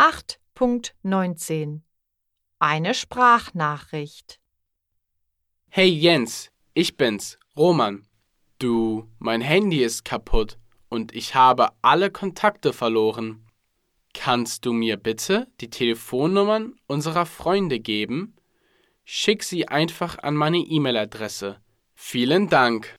8.19 Eine Sprachnachricht Hey Jens, ich bin's, Roman. Du, mein Handy ist kaputt und ich habe alle Kontakte verloren. Kannst du mir bitte die Telefonnummern unserer Freunde geben? Schick sie einfach an meine E-Mail-Adresse. Vielen Dank.